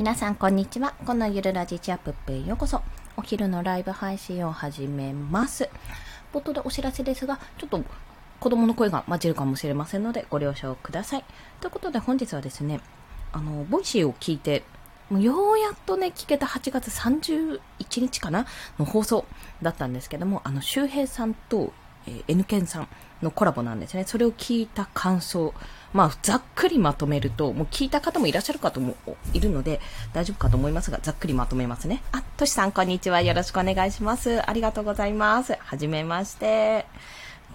皆さんこんにちは。このゆるラジチアップへようこそ。お昼のライブ配信を始めます。冒頭でお知らせですが、ちょっと子供の声が混じるかもしれませんのでご了承ください。ということで本日はですね、あの、 Voicyを聞いて、もうようやっとね、聞けた8月31日かな？の放送だったんですけども、あの、周平さんと、えー、N ケンさんのコラボなんですね。それを聞いた感想。まあ、ざっくりまとめると、もう聞いた方もいらっしゃる方もいるので、大丈夫かと思いますが、ざっくりまとめますね。あ、としさん、こんにちは。よろしくお願いします。ありがとうございます。はじめまして。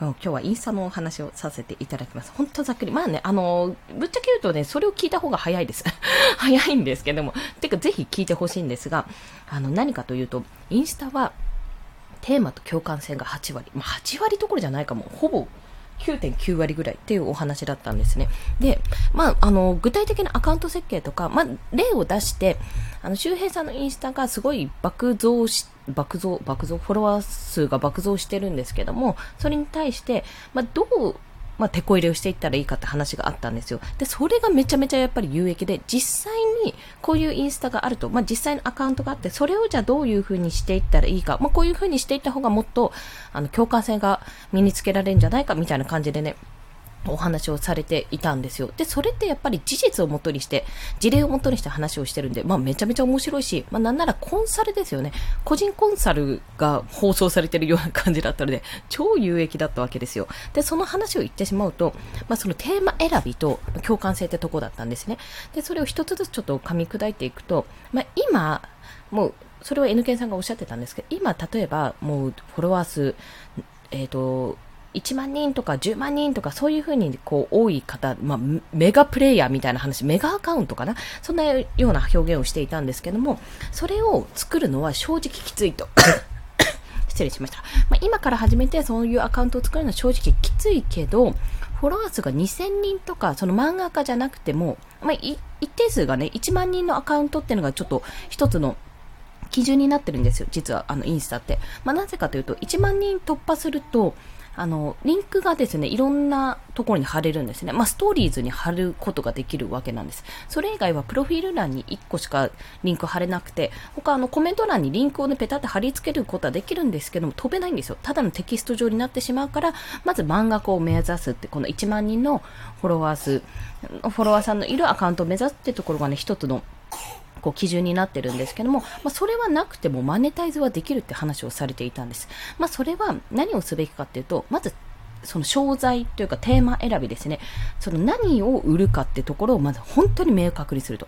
今日はインスタのお話をさせていただきます。本当ざっくり。まあね、あの、ぶっちゃけ言うとね、それを聞いた方が早いです。早いんですけども。てか、ぜひ聞いてほしいんですが、あの、何かというと、インスタは、テーマと共感性が8割。まあ、8割どころじゃないかも。ほぼ9.9割ぐらいっていうお話だったんですね。で、まあ、あの、具体的なアカウント設計とか、まあ、例を出して、あの、周平さんのインスタがすごい爆増し、爆増、爆増、フォロワー数が爆増してるんですけども、それに対して、まあ、どうまあ、手こ入れをしていったらいいかって話があったんですよ。で、それがめちゃめちゃやっぱり有益で、実際にこういうインスタがあると、まあ、実際のアカウントがあって、それをじゃあどういうふうにしていったらいいか、まあ、こういうふうにしていった方がもっと、あの、共感性が身につけられるんじゃないかみたいな感じでね、お話をされていたんですよ。で、それってやっぱり事実をもとにして、事例をもとにして話をしてるんで、まあめちゃめちゃ面白いし、まあなんならコンサルですよね。個人コンサルが放送されてるような感じだったので、超有益だったわけですよ。で、その話を言ってしまうと、まあそのテーマ選びと共感性ってとこだったんですね。で、それを一つずつちょっと噛み砕いていくと、まあ今、もう、それは N ンさんがおっしゃってたんですけど、今、例えば、もう、フォロワー数、えっ、ー、と、1万人とか10万人とかそういうふうにこう多い方、まあ、メガプレイヤーみたいな話、メガアカウントかな？そんなような表現をしていたんですけども、それを作るのは正直きついと。失礼しました。まあ、今から始めてそういうアカウントを作るのは正直きついけど、フォロワー数が2000人とか、その漫画家じゃなくても、まあ、一定数がね、1万人のアカウントっていうのがちょっと一つの基準になってるんですよ。実は、あの、インスタって。まあ、なぜかというと、1万人突破すると、あの、リンクがですね、いろんなところに貼れるんですね。まあ、ストーリーズに貼ることができるわけなんです。それ以外は、プロフィール欄に1個しかリンク貼れなくて、他あの、コメント欄にリンクをね、ペタって貼り付けることはできるんですけども、飛べないんですよ。ただのテキスト上になってしまうから、まず漫画を目指すって、この1万人のフォロワー数、フォロワーさんのいるアカウントを目指すってところがね、一つのこう基準になってるんですけども、まあ、それはなくてもマネタイズはできるって話をされていたんです。まあ、それは何をすべきかっていうと、まずその商材というかテーマ選びですね。その何を売るかってところをまず本当に明確にすると。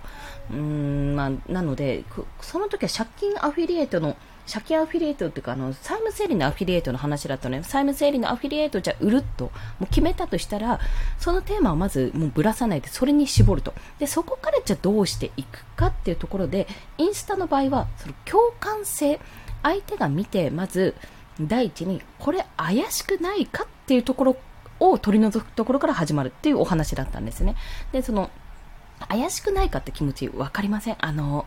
うーん、まあ、なので、その時は借金アフィリエイトの借金アフィリエイトっていうか、あの、債務整理のアフィリエイトの話だったのね。債務整理のアフィリエイトじゃ売ると、もう決めたとしたら、そのテーマをまずもうぶらさないで、それに絞ると。で、そこからじゃどうしていくかっていうところで、インスタの場合は、その共感性、相手が見て、まず、第一に、これ怪しくないかっていうところを取り除くところから始まるっていうお話だったんですね。で、その、怪しくないかって気持ちわかりません？あの、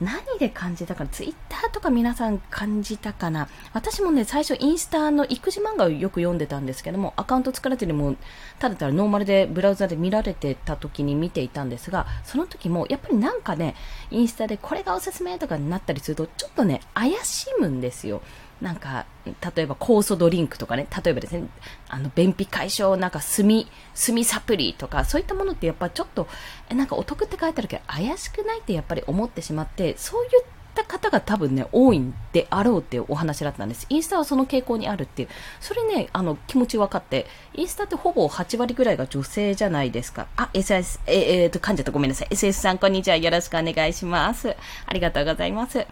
何で感じたかな？ツイッターとか皆さん感じたかな？私もね、最初インスタの育児漫画をよく読んでたんですけども、アカウント作らずにも、ただただノーマルでブラウザで見られてた時に見ていたんですが、その時もやっぱりなんかね、インスタでこれがおすすめとかになったりすると、ちょっとね、怪しむんですよ。なんか、例えば酵素ドリンクとかね、例えばですね、あの、便秘解消、なんか炭、炭サプリとか、そういったものってやっぱちょっと、え、なんかお得って書いてあるけど、怪しくないってやっぱり思ってしまって、そういった方が多分ね、多いんであろうっていうお話だったんです。インスタはその傾向にあるっていう。それね、あの、気持ち分かって、インスタってほぼ8割ぐらいが女性じゃないですか。あ、SS、え、えー、と、噛んじゃったごめんなさい。SS さん、こんにちは。よろしくお願いします。ありがとうございます。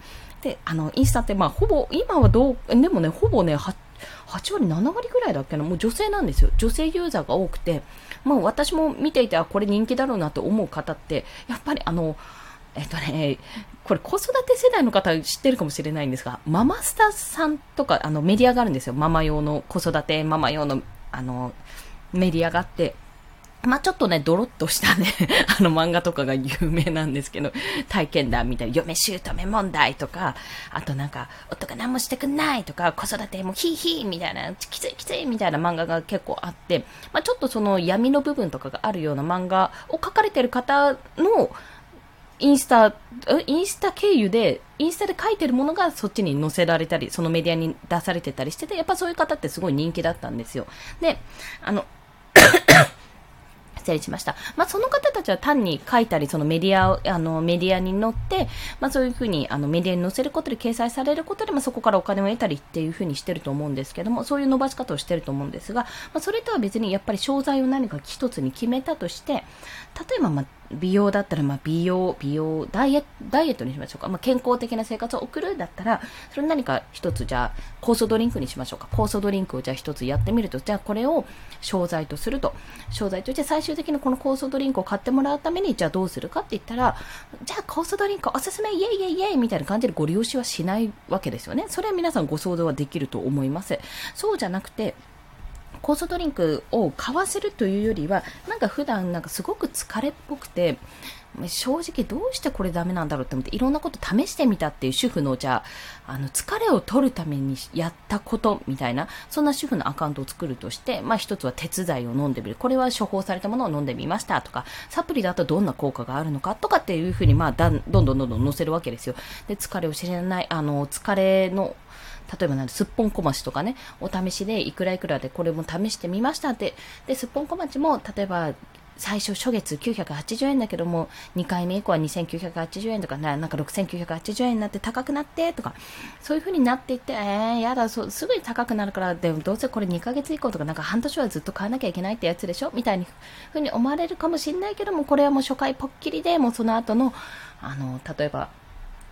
で、あの、インスタって、まあ、ほぼ、今はどう、でもね、ほぼね、8, 8割、7割ぐらいだっけな、もう女性なんですよ。女性ユーザーが多くて、まあ、私も見ていて、あ、これ人気だろうなと思う方って、やっぱりあの、えっとね、これ子育て世代の方知ってるかもしれないんですが、ママスタさんとか、あのメディアがあるんですよ。ママ用の子育て、ママ用の、あの、メディアがあって、まあ、ちょっとね、ドロッとしたね あの漫画とかが有名なんですけど、体験談みたいな、嫁姑問題とか、あとなんか、夫が何もしてくんないとか、子育てもヒーヒーみたいな、きついきついみたいな漫画が結構あって、まあ、ちょっとその闇の部分とかがあるような漫画を描かれてる方の、インスタ、インスタ経由で、インスタで書いてるものがそっちに載せられたり、そのメディアに出されてたりしてて、やっぱそういう方ってすごい人気だったんですよ。で、あの、失礼しました。まあ、その方たちは単に書いたり、そのメディアあの、メディアに載って、まあ、そういうふうに、あの、メディアに載せることで掲載されることで、まあ、そこからお金を得たりっていうふうにしてると思うんですけども、そういう伸ばし方をしてると思うんですが、まあ、それとは別にやっぱり商材を何か一つに決めたとして、例えば、まあ、美容だったら、まあ、美容、美容、ダイエダイエットにしましょうか。まあ、健康的な生活を送るだったら、それ何か一つ、じゃあ、酵素ドリンクにしましょうか。酵素ドリンクをじゃあ一つやってみると、じゃあこれを商材とすると。商材として最終的にこの酵素ドリンクを買ってもらうために、じゃあどうするかって言ったら、じゃあ酵素ドリンクおすすめ、イェイイェイイェイみたいな感じでご利用しはしないわけですよね。それは皆さんご想像はできると思います。そうじゃなくて、酵素ドリンクを買わせるというよりは、なんか普段なんかすごく疲れっぽくて、正直どうしてこれダメなんだろうって思っていろんなこと試してみたっていう主婦のじゃあ、あの疲れを取るためにやったことみたいな、そんな主婦のアカウントを作るとして、まあ一つは手伝いを飲んでみる。これは処方されたものを飲んでみましたとか、サプリだとどんな効果があるのかとかっていうふうにまあだんどんどんどんどん載せるわけですよ。で、疲れを知らない、あの、疲れの例えばなんすっぽんこまちとかね、お試しでいくらいくらでこれも試してみましたって、で、すっぽんこまちも、例えば最初初月980円だけども、2回目以降は2980円とか、なんか6980円になって高くなってとか、そういう風になっていって、えー、やだ、そうすぐに高くなるから、でもどうせこれ2ヶ月以降とか、なんか半年はずっと買わなきゃいけないってやつでしょ？みたいに風に思われるかもしれないけども、これはもう初回ポッキリで、もうその後の、あの、例えば、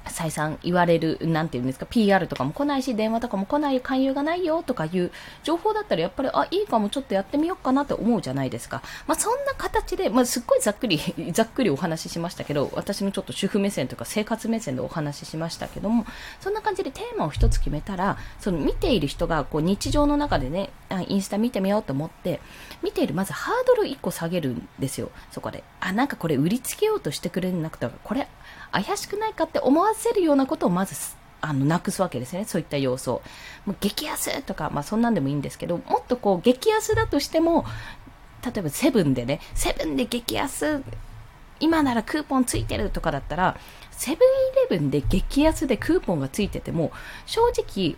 再三言われる、なんていうんですか、PR とかも来ないし、電話とかも来ない、勧誘がないよとかいう情報だったら、やっぱり、あ、いいかも、ちょっとやってみようかなって思うじゃないですか。まあ、そんな形で、まあ、すっごいざっくり、ざっくりお話ししましたけど、私のちょっと主婦目線とか生活目線でお話ししましたけども、そんな感じでテーマを一つ決めたら、その見ている人が、こう、日常の中でね、インスタ見てみようと思って、見ている、まずハードル1個下げるんですよ、そこで。あ、なんかこれ売りつけようとしてくれなくて、これ、怪しくないかって思わせるようなことをまずあのなくすわけですね、そういった要素。もう激安とか、まあそんなんでもいいんですけど、もっとこう激安だとしても、例えばセブンでね、セブンで激安、今ならクーポンついてるとかだったら、セブンイレブンで激安でクーポンがついてても、正直、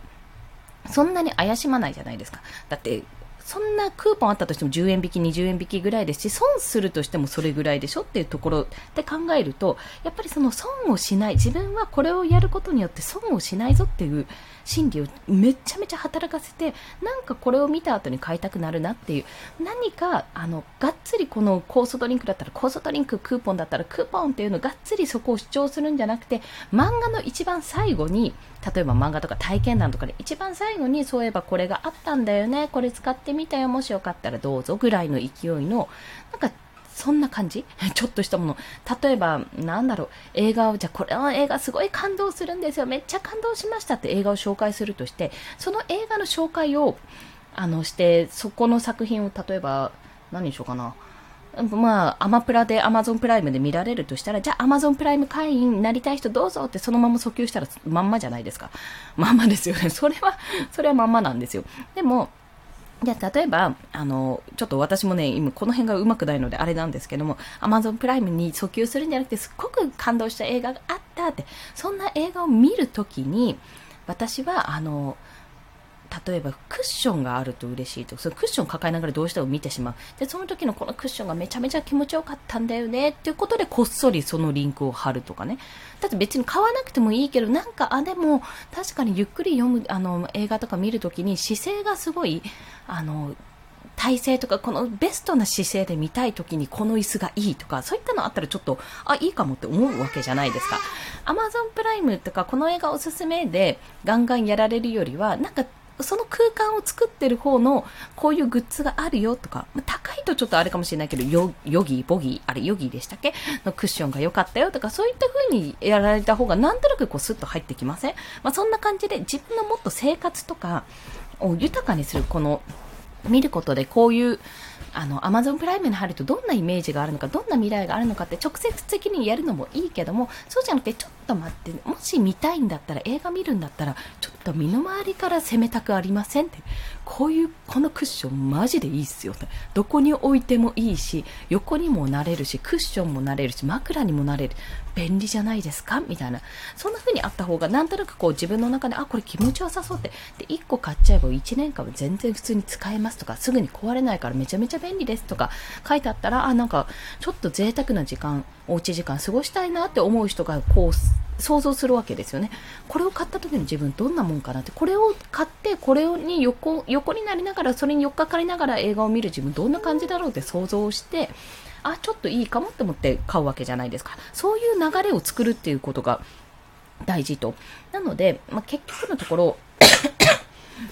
そんなに怪しまないじゃないですか。だって、そんなクーポンあったとしても10円引き、20円引きぐらいですし、損するとしてもそれぐらいでしょっていうところで考えると、やっぱりその損をしない、自分はこれをやることによって損をしないぞっていう心理をめちゃめちゃ働かせて、なんかこれを見た後に買いたくなるなっていう、何か、あの、がっつりこの酵素ドリンクだったら酵素ドリンク、クーポンだったらクーポンっていうのがっつりそこを主張するんじゃなくて、漫画の一番最後に、例えば漫画とか体験談とかで一番最後にそういえばこれがあったんだよね、これ使ってみたよ、もしよかったらどうぞぐらいの勢いの、なんかそんな感じ？ちょっとしたもの。例えば、なんだろう、映画を、じゃこれの映画すごい感動するんですよ。めっちゃ感動しましたって映画を紹介するとして、その映画の紹介を、あの、して、そこの作品を、例えば、何にしようかな。まあ、アマプラで、アマゾンプライムで見られるとしたら、じゃあアマゾンプライム会員になりたい人どうぞってそのまま訴求したらまんまじゃないですか。まんまですよね。それは、それはまんまなんですよ。でも、じゃ、例えば、あの、ちょっと私もね、今この辺がうまくないのであれなんですけども、アマゾンプライムに訴求するんじゃなくて、すっごく感動した映画があったって、そんな映画を見るときに、私は、あの、例えばッションがあると嬉しいと。そのクッションを抱えながらどうしても見てしまう。でその時のこのクッションがめちゃめちゃ気持ちよかったんだよねっていうことでこっそりそのリンクを貼るとかね。だって別に買わなくてもいいけどなんかあでも確かにゆっくり読むあの映画とか見るときに姿勢がすごいあの体勢とか、このベストな姿勢で見たい時にこの椅子がいいとか、そういったのあったらちょっと、あ、いいかもって思うわけじゃないですか。アマゾンプライムとか、この映画おすすめでガンガンやられるよりは、なんかその空間を作ってる方のこういうグッズがあるよとか、高いとちょっとあれかもしれないけど、ヨヨギ、ボギー、あれヨギでしたっけ？のクッションが良かったよとか、そういった風にやられた方がなんとなくこうスッと入ってきません？まあ、そんな感じで自分のもっと生活とかを豊かにするこの見ることでこういうあの、アマゾンプライムに入るとどんなイメージがあるのか、どんな未来があるのかって直接的にやるのもいいけども、そうじゃなくて、ちょっと待って、もし見たいんだったら、映画見るんだったら、ちょっと身の回りから攻めたくありませんって。こういうこのクッションマジでいいっすよって。どこに置いてもいいし横にもなれるしクッションもなれるし枕にもなれる。便利じゃないですか？みたいな。そんな風にあった方がなんとなくこう自分の中であこれ気持ちよさそうって。で1個買っちゃえば1年間は全然普通に使えますとかすぐに壊れないからめちゃめちゃ便利ですとか書いてあったらあなんかちょっと贅沢な時間おうち時間過ごしたいなって思う人がこう想像するわけですよね。これを買った時の自分どんなもんかなって、これを買って、これに横、横になりながら、それに寄っかかりながら映画を見る自分どんな感じだろうって想像して、あ、ちょっといいかもって思って買うわけじゃないですか。そういう流れを作るっていうことが大事と。なので、まあ、結局のところ、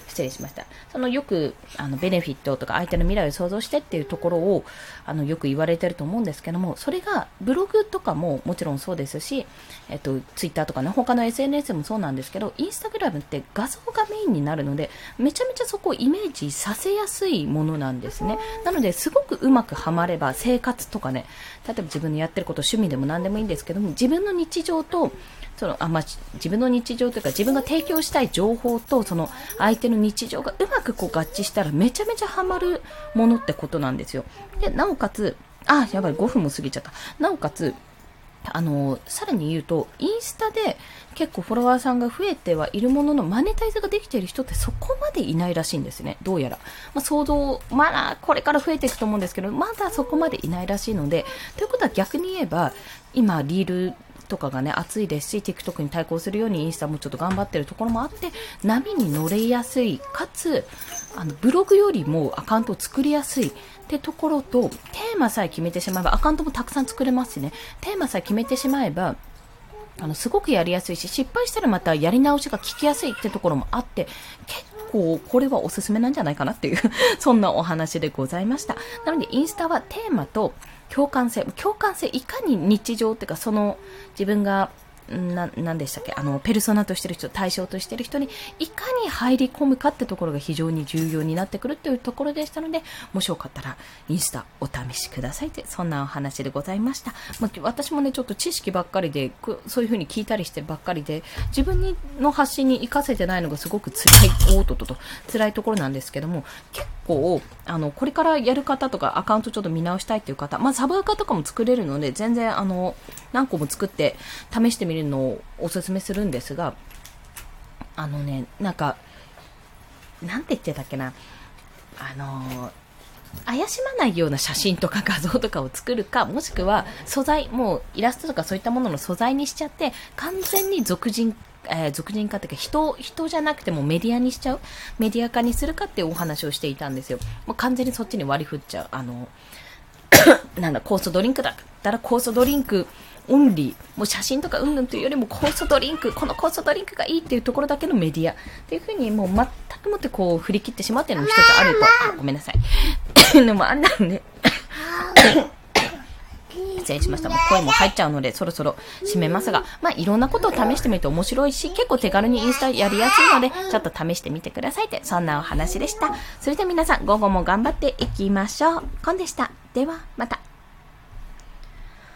失礼しました。そのよく、あの、ベネフィットとか相手の未来を想像してっていうところを、あの、よく言われてると思うんですけども、それが、ブログとかももちろんそうですし、えっと、ツイッターとかね、他の SNS もそうなんですけど、インスタグラムって画像がメインになるので、めちゃめちゃそこをイメージさせやすいものなんですね。なので、すごくうまくはまれば、生活とかね、例えば自分のやってること趣味でも何でもいいんですけども、自分の日常と、そのあまあ、自分の日常というか自分が提供したい情報とその相手の日常がうまくこう合致したらめちゃめちゃハマるものってことなんですよ。で、なおかつ、あ、やばい、5分も過ぎちゃった。なおかつ、あの、さらに言うと、インスタで結構フォロワーさんが増えてはいるものの、マネタイズができている人ってそこまでいないらしいんですね。どうやら。まあ、想像、まだこれから増えていくと思うんですけど、まだそこまでいないらしいので、ということは逆に言えば、今、リールとかがね、熱いですし、TikTok に対抗するようにインスタもちょっと頑張ってるところもあって、波に乗れやすい、かつ、あの、ブログよりもアカウントを作りやすいってところと、テーマさえ決めてしまえば、アカウントもたくさん作れますしね、テーマさえ決めてしまえば、あの、すごくやりやすいし、失敗したらまたやり直しが聞きやすいってところもあって、結構これはおすすめなんじゃないかなっていうそんなお話でございました。なので、インスタはテーマと、共感性、共感性、いかに日常っていうか、その自分がな、なんでしたっけ？あの、ペルソナとしてる人、対象としてる人に、いかに入り込むかってところが非常に重要になってくるというところでしたので、もしよかったら、インスタお試しくださいって、そんなお話でございました。まあ、私もね、ちょっと知識ばっかりで、そういう風に聞いたりしてばっかりで、自分にの発信に活かせてないのがすごく辛い、おーととと、辛いところなんですけども、結構、あの、これからやる方とか、アカウントちょっと見直したいっていう方、まあ、サブアカとかも作れるので、全然、あの、何個も作って試してみるのをおすすめするんですが、あのね、なんか、なんて言ってたっけな、あの怪しまないような写真とか画像とかを作るか、もしくは素材、もうイラストとかそういったものの素材にしちゃって、完全に俗人えー、属人化っていうか人、人じゃなくてもメディアにしちゃう？メディア化にするかっていうお話をしていたんですよ。もう完全にそっちに割り振っちゃう。あの、なんだ、酵素ドリンクだったら酵素ドリンクオンリー。もう写真とかうんぬんというよりも酵素ドリンク、この酵素ドリンクがいいっていうところだけのメディア。っていうふうにもう全くもってこう振り切ってしまってるのも一つあると。あ、ごめんなさい。でもあんなんで、失礼しました。もう声も入っちゃうので、そろそろ締めますが、まあ、いろんなことを試してみると面白いし、結構手軽にインスタやりやすいので、ちょっと試してみてくださいって、そんなお話でした。それでは皆さん、午後も頑張っていきましょう。コンでした。では、また。